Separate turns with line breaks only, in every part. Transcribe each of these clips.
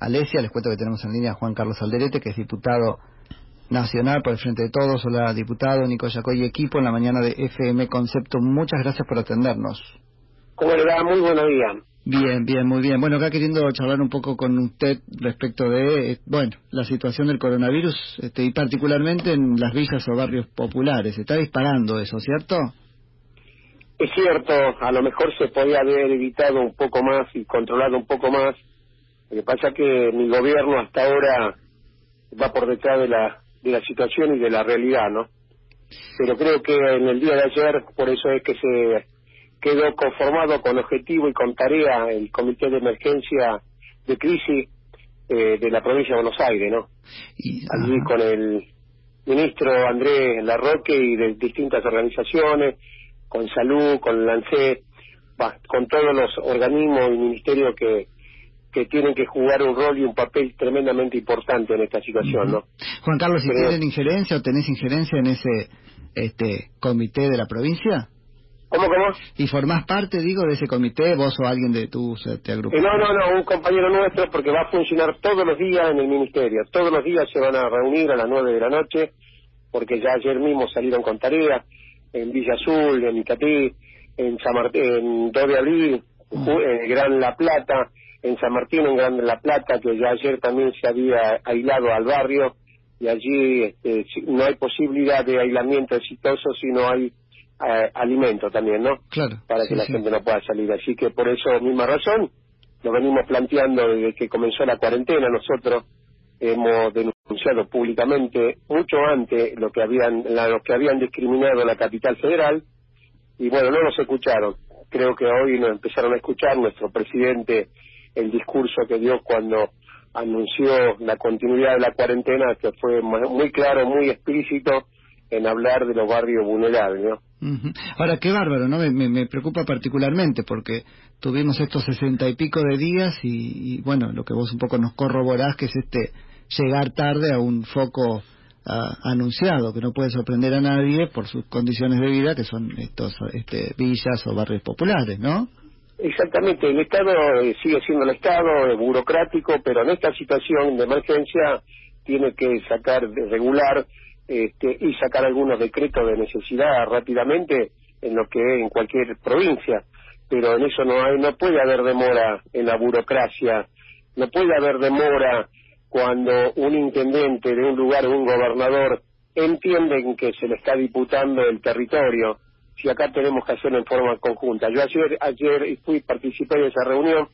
Alesia. Les cuento que tenemos en línea a Juan Carlos Alderete, que es diputado nacional por el Frente de Todos. Hola, diputado Nico Yacoy, equipo en la mañana de FM Concepto. Muchas gracias por atendernos.
¿Cómo le va? Muy buenos días.
Bien, bien, muy bien. Bueno, acá queriendo charlar un poco con usted respecto de, eh, bueno, la situación del coronavirus este, y particularmente en las villas o barrios populares. Está disparando eso, ¿cierto?
Es cierto, a lo mejor se podía haber evitado un poco más y controlado un poco más. Lo que pasa es que mi gobierno hasta ahora va por detrás de la, de la situación y de la realidad, ¿no? Pero creo que en el día de ayer, por eso es que se quedó conformado con objetivo y con tarea el Comité de Emergencia de Crisis eh, de la provincia de Buenos Aires, ¿no? Y, Allí con el ministro Andrés Larroque y de distintas organizaciones, con Salud, con LANCE, con todos los organismos y ministerios que, que tienen que jugar un rol y un papel tremendamente importante en esta situación, ¿no?
Juan Carlos, si tienen injerencia o tenés injerencia en ese este comité de la provincia?
¿Cómo, cómo?
¿Y formás parte, digo, de ese comité, vos o alguien de tu te
eh, no, no, no, un compañero nuestro, porque va a funcionar todos los días en el ministerio. Todos los días se van a reunir a las nueve de la noche, porque ya ayer mismo salieron con tareas en Villa Azul, en Icatí, en San Martín, en 2 de abril, en Gran La Plata, en San Martín, en Gran La Plata, que ya ayer también se había aislado al barrio, y allí este, no hay posibilidad de aislamiento exitoso si no hay eh, alimento también, ¿no?
Claro.
Para que la gente no pueda salir. Así que por eso, misma razón, lo venimos planteando desde que comenzó la cuarentena. Nosotros hemos denunciado públicamente mucho antes lo que habían, la, los que habían discriminado la capital federal y bueno, no nos escucharon. Creo que hoy nos empezaron a escuchar nuestro presidente el discurso que dio cuando anunció la continuidad de la cuarentena, que fue muy claro, muy explícito en hablar de los barrios vulnerables, ¿no?
Ahora, qué bárbaro, ¿no? Me, me, preocupa particularmente porque tuvimos estos sesenta y pico de días y, bueno, lo que vos un poco nos corroborás que es este llegar tarde a un foco ah, anunciado que no puede sorprender a nadie por sus condiciones de vida que son estos este, villas o barrios populares, ¿no?
Exactamente, el Estado eh, sigue siendo el Estado, es burocrático, pero en esta situación de emergencia tiene que sacar, regular este, y sacar algunos decretos de necesidad rápidamente en lo que es en cualquier provincia, pero en eso no hay, no puede haber demora en la burocracia, no puede haber demora cuando un intendente de un lugar o un gobernador entienden que se le está diputando el territorio, si acá tenemos que hacerlo en forma conjunta. Yo ayer, ayer fui, participé de esa reunión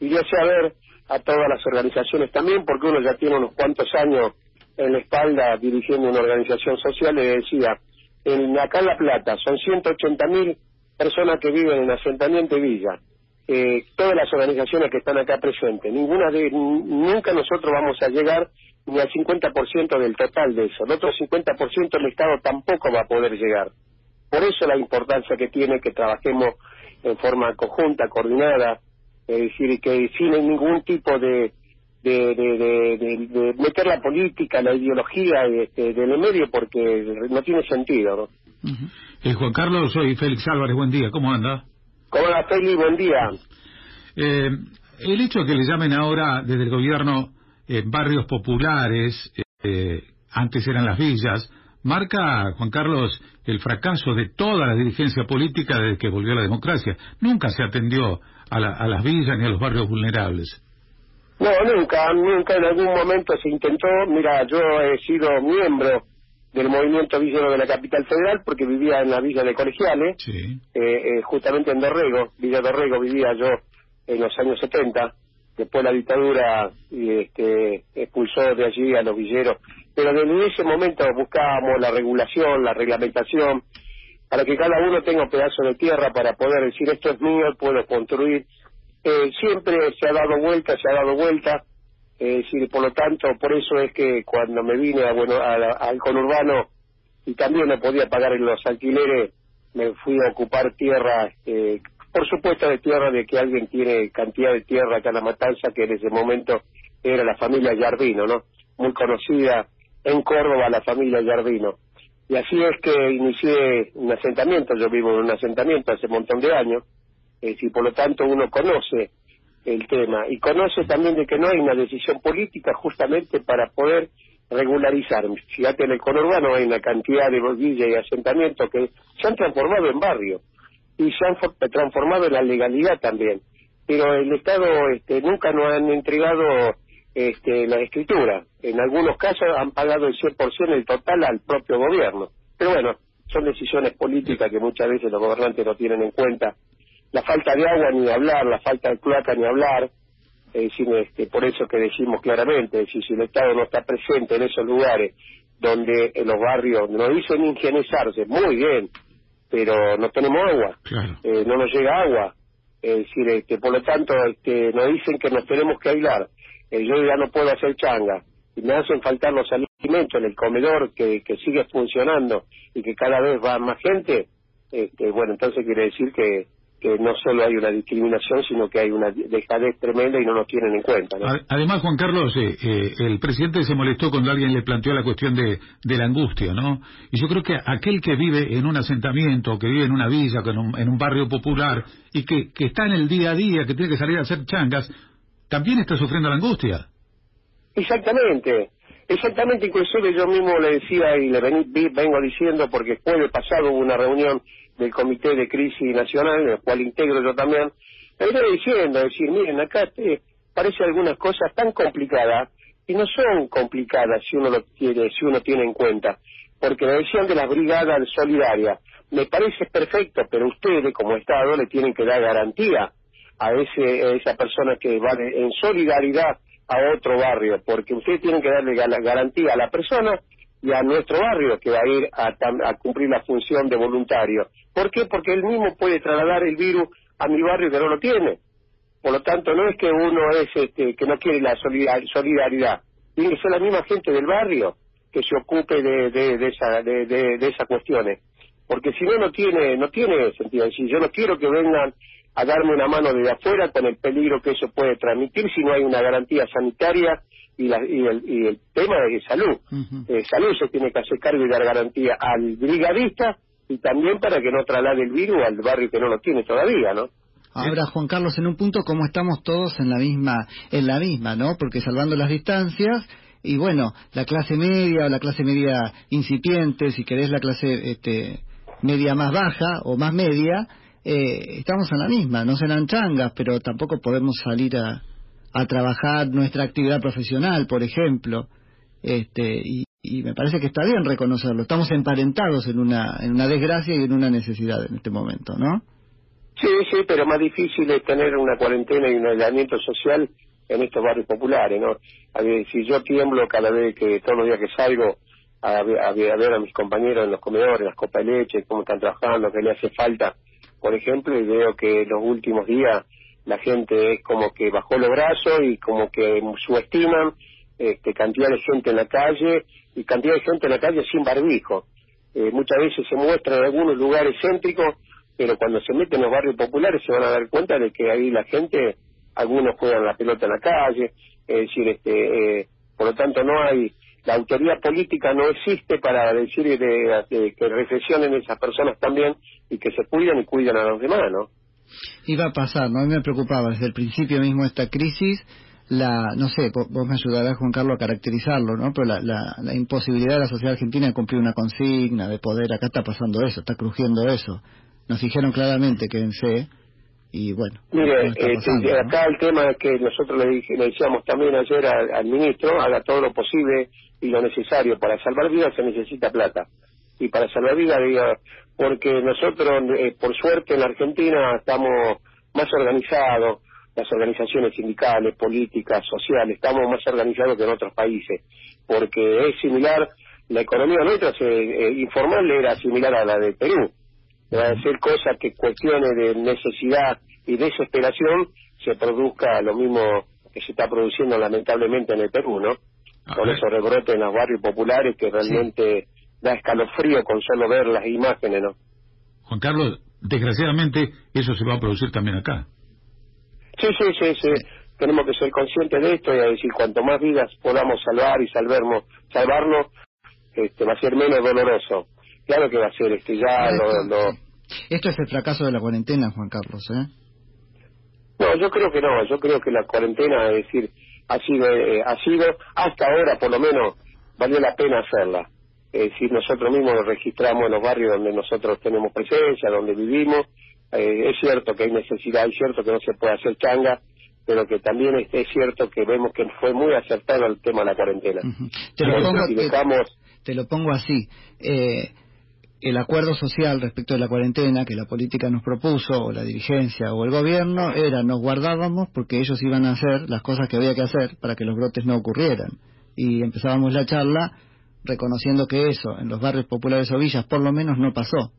y yo sé a ver a todas las organizaciones también, porque uno ya tiene unos cuantos años en la espalda dirigiendo una organización social, le decía, en, acá en La Plata son 180.000 mil personas que viven en asentamiento y villa. Eh, todas las organizaciones que están acá presentes, ninguna de, nunca nosotros vamos a llegar ni al 50% del total de eso. El otro 50% el Estado tampoco va a poder llegar. Por eso la importancia que tiene que trabajemos en forma conjunta, coordinada, es decir, que sin ningún tipo de, de, de, de, meter la política, la ideología este, del medio porque no tiene sentido. ¿no?
Eh, Juan Carlos, soy Félix Álvarez, buen día, ¿cómo anda?
¿Cómo anda Félix? Buen día.
Eh, el hecho de que le llamen ahora desde el gobierno eh, barrios populares, eh, antes eran las villas, marca, Juan Carlos, el fracaso de toda la dirigencia política desde que volvió la democracia. Nunca se atendió a, a las villas ni a los barrios vulnerables.
No, nunca, nunca en algún momento se intentó. Mira, yo he sido miembro del movimiento villero de la capital federal porque vivía en la villa de Colegiales,
sí.
eh, eh, justamente en Dorrego, Villa Dorrego vivía yo en los años 70, después la dictadura este, expulsó de allí a los villeros, pero desde ese momento buscábamos la regulación, la reglamentación, para que cada uno tenga un pedazo de tierra para poder decir esto es mío, puedo construir, eh, siempre se ha dado vuelta, se ha dado vuelta, eh, por lo tanto, por eso es que cuando me vine a, bueno, al conurbano y también no podía pagar en los alquileres, me fui a ocupar tierra, eh, por supuesto de tierra de que alguien tiene cantidad de tierra acá en La Matanza, que en ese momento era la familia Yardino, ¿no? Muy conocida en Córdoba la familia Yardino. Y así es que inicié un asentamiento, yo vivo en un asentamiento hace un montón de años, eh, si por lo tanto uno conoce el tema y conoce también de que no hay una decisión política justamente para poder regularizar. Fíjate, en el conurbano hay una cantidad de villas y asentamientos que se han transformado en barrio y se han transformado en la legalidad también. Pero el Estado este, nunca nos han entregado este, la escritura. En algunos casos han pagado el 100% el total al propio gobierno. Pero bueno, son decisiones políticas que muchas veces los gobernantes no tienen en cuenta. La falta de agua ni hablar, la falta de cloaca ni hablar, es este, por eso que decimos claramente, si el Estado no está presente en esos lugares donde en los barrios nos dicen higienizarse, muy bien, pero no tenemos agua, eh, no nos llega agua, es decir, este, por lo tanto este, nos dicen que nos tenemos que aislar, eh, yo ya no puedo hacer changa, y me hacen faltar los alimentos en el comedor que, que sigue funcionando y que cada vez va más gente, este, bueno, entonces quiere decir que que no solo hay una discriminación, sino que hay una dejadez tremenda y no nos tienen en cuenta.
Además, Juan Carlos, eh, eh, el presidente se molestó cuando alguien le planteó la cuestión de, de, la angustia, ¿no? Y yo creo que aquel que vive en un asentamiento, que vive en una villa, en un, en un barrio popular, y que, que está en el día a día, que tiene que salir a hacer changas, también está sufriendo la angustia.
Exactamente. Exactamente, inclusive yo mismo le decía y le vengo diciendo, porque el pasado hubo una reunión del Comité de Crisis Nacional, en el cual integro yo también, le venía diciendo, decir, miren, acá te parece algunas cosas tan complicadas, y no son complicadas si uno lo tiene, si uno tiene en cuenta, porque la decisión de las brigadas solidarias me parece perfecto, pero ustedes como Estado le tienen que dar garantía a, ese, a esa persona que va en solidaridad a otro barrio, porque ustedes tienen que darle garantía a la persona y a nuestro barrio que va a ir a, cumplir la función de voluntario. ¿Por qué? Porque él mismo puede trasladar el virus a mi barrio que no lo tiene. Por lo tanto, no es que uno es este, que no quiere la solidaridad, tiene que ser la misma gente del barrio que se ocupe de, de, esa, de, de, esas cuestiones. Porque si no, no tiene, no tiene sentido. Si yo no quiero que vengan a darme una mano desde afuera con el peligro que eso puede transmitir si no hay una garantía sanitaria y, la, y, el, y el tema de salud. Eh, salud se tiene que hacer cargo y dar garantía al brigadista y también para que no traslade el virus al barrio que no lo tiene todavía, ¿no?
Ahora, Juan Carlos, en un punto como estamos todos en la misma, en la misma, ¿no? Porque salvando las distancias, y bueno, la clase media o la clase media incipiente, si querés la clase este, media más baja o más media, eh, estamos en la misma, no serán changas, pero tampoco podemos salir a, a trabajar nuestra actividad profesional, por ejemplo, este, y, me parece que está bien reconocerlo. Estamos emparentados en una, en una desgracia y en una necesidad en este momento, ¿no?
Sí, sí, pero más difícil es tener una cuarentena y un aislamiento social en estos barrios populares, ¿no? Si yo tiemblo cada vez que, todos los días que salgo a, a, ver a mis compañeros en los comedores, las copas de leche, cómo están trabajando, qué le hace falta, por ejemplo, y veo que los últimos días la gente es como que bajó los brazos y como que subestiman este, cantidad de gente en la calle y cantidad de gente en la calle sin barbijo. Eh, muchas veces se muestra en algunos lugares céntricos, pero cuando se meten en los barrios populares se van a dar cuenta de que ahí la gente, algunos juegan la pelota en la calle, es decir, este, eh, por lo tanto no hay, la autoridad política no existe para decir de, que reflexionen esas personas también y que se cuidan y cuidan a los demás, ¿no?
iba a pasar, ¿no? A mí me preocupaba desde el principio mismo esta crisis, la, no sé, vos, me ayudarás, Juan Carlos, a caracterizarlo, ¿no? Pero la, la, la, imposibilidad de la sociedad argentina de cumplir una consigna, de poder, acá está pasando eso, está crujiendo eso. Nos dijeron claramente, quédense, y bueno.
Mire, eh, acá el tema es que nosotros le, le decíamos también ayer al, ministro, haga todo lo posible y lo necesario. Para salvar vidas se necesita plata. Y para salvar vidas, diga, porque nosotros, eh, por suerte, en la Argentina estamos más organizados, las organizaciones sindicales, políticas, sociales, estamos más organizados que en otros países, porque es similar, la economía nuestra se, eh, informal era similar a la de Perú, a decir cosas que cuestiones de necesidad y desesperación se produzca lo mismo que se está produciendo lamentablemente en el Perú, ¿no? Con esos rebrotes en los barrios populares que realmente da escalofrío con solo ver las imágenes, ¿no?
Juan Carlos, desgraciadamente eso se va a producir también acá.
Sí, sí, sí, sí. Tenemos que ser conscientes de esto y a decir, cuanto más vidas podamos salvar y salvernos, salvarnos, este, va a ser menos doloroso. Claro que va a ser, este, ya
lo, Esto es el fracaso de la cuarentena, Juan Carlos, ¿eh?
No, yo creo que no, yo creo que la cuarentena, es decir, ha sido, eh, ha sido, hasta ahora por lo menos, valió la pena hacerla. Es decir, nosotros mismos registramos en los barrios donde nosotros tenemos presencia, donde vivimos. Eh, es cierto que hay necesidad, es cierto que no se puede hacer changa, pero que también es, cierto que vemos que fue muy acertado el tema de la cuarentena.
te, lo pongo, te, lo pongo, así. Eh, el acuerdo social respecto de la cuarentena que la política nos propuso, o la dirigencia o el gobierno, era nos guardábamos porque ellos iban a hacer las cosas que había que hacer para que los brotes no ocurrieran. Y empezábamos la charla reconociendo que eso en los barrios populares o villas por lo menos no pasó.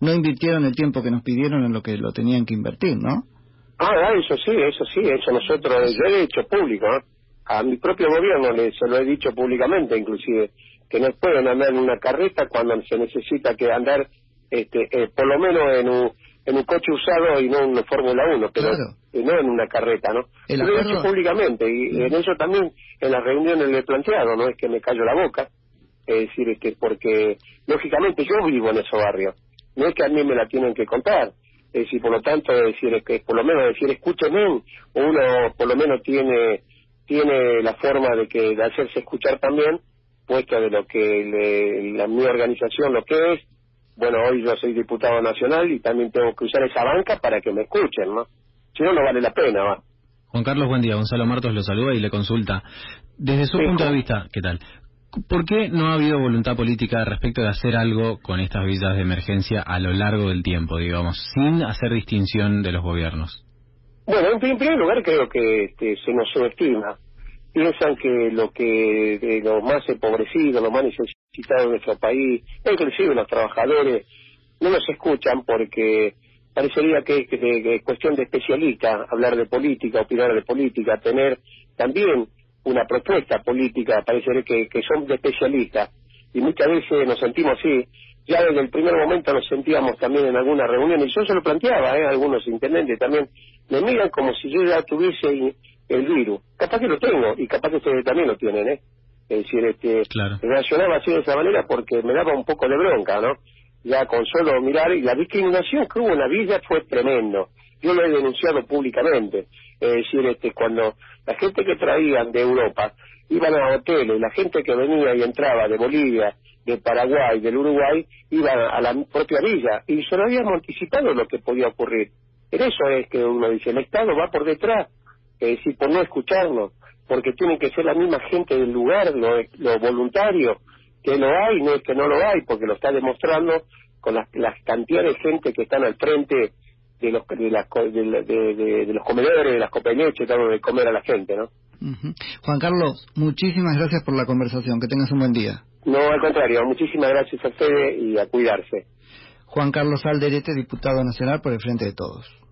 No invirtieron el tiempo que nos pidieron en lo que lo tenían que invertir, ¿no?
Ah, ah eso sí, eso sí, eso nosotros, yo he hecho público, ¿eh? a mi propio gobierno le, se lo he dicho públicamente inclusive, que no pueden andar en una carreta cuando se necesita que andar este, eh, por lo menos en un, en un coche usado y no en una Fórmula 1, pero eh, no en una carreta, ¿no? lo he dicho públicamente y en eso también en las reuniones le he planteado, no es que me callo la boca, es decir, es que porque lógicamente yo vivo en esos barrios, no es que a mí me la tienen que contar, es decir, por lo tanto, es decir, que por lo menos decir, escúchenme, uno por lo menos tiene tiene la forma de que de hacerse escuchar también puesto de lo que la, mi organización lo que es. Bueno, hoy yo soy diputado nacional y también tengo que usar esa banca para que me escuchen, ¿no? Si no, no vale la pena, va.
Juan Carlos, buen día. Gonzalo Martos lo saluda y le consulta. Desde su punto de vista, ¿qué tal? ¿Por qué no ha habido voluntad política respecto de hacer algo con estas villas de emergencia a lo largo del tiempo, digamos, sin hacer distinción de los gobiernos?
Bueno, en primer lugar creo que este, se nos subestima piensan que lo que los más empobrecidos, los más necesitados de nuestro país, inclusive los trabajadores, no nos escuchan porque parecería que es cuestión de especialista hablar de política, opinar de política, tener también una propuesta política, parecería que, que son de especialistas. Y muchas veces nos sentimos así. Ya desde el primer momento nos sentíamos también en algunas reuniones, y yo se lo planteaba, ¿eh? algunos intendentes también, me miran como si yo ya tuviese el virus. Capaz que lo tengo y capaz que ustedes también lo tienen, ¿eh? Es decir, este,
claro.
reaccionaba así de esa manera porque me daba un poco de bronca, ¿no? Ya con solo mirar, y la discriminación que hubo en la villa fue tremendo. Yo lo he denunciado públicamente. Es decir, este, cuando la gente que traían de Europa iban a hoteles, la gente que venía y entraba de Bolivia, de Paraguay, del Uruguay, iban a la propia villa y se lo habíamos anticipado lo que podía ocurrir. En eso es que uno dice, el Estado va por detrás es decir, por no escucharlo, porque tiene que ser la misma gente del lugar, lo, lo voluntario, que lo hay, no es que no lo hay, porque lo está demostrando con las, las cantidades de gente que están al frente de los de, las, de, los comedores, de las copeñeches, dando de comer a la gente, ¿no?
Juan Carlos, muchísimas gracias por la conversación, que tengas un buen día.
No, al contrario, muchísimas gracias a ustedes y a cuidarse.
Juan Carlos Alderete, diputado nacional por el Frente de Todos.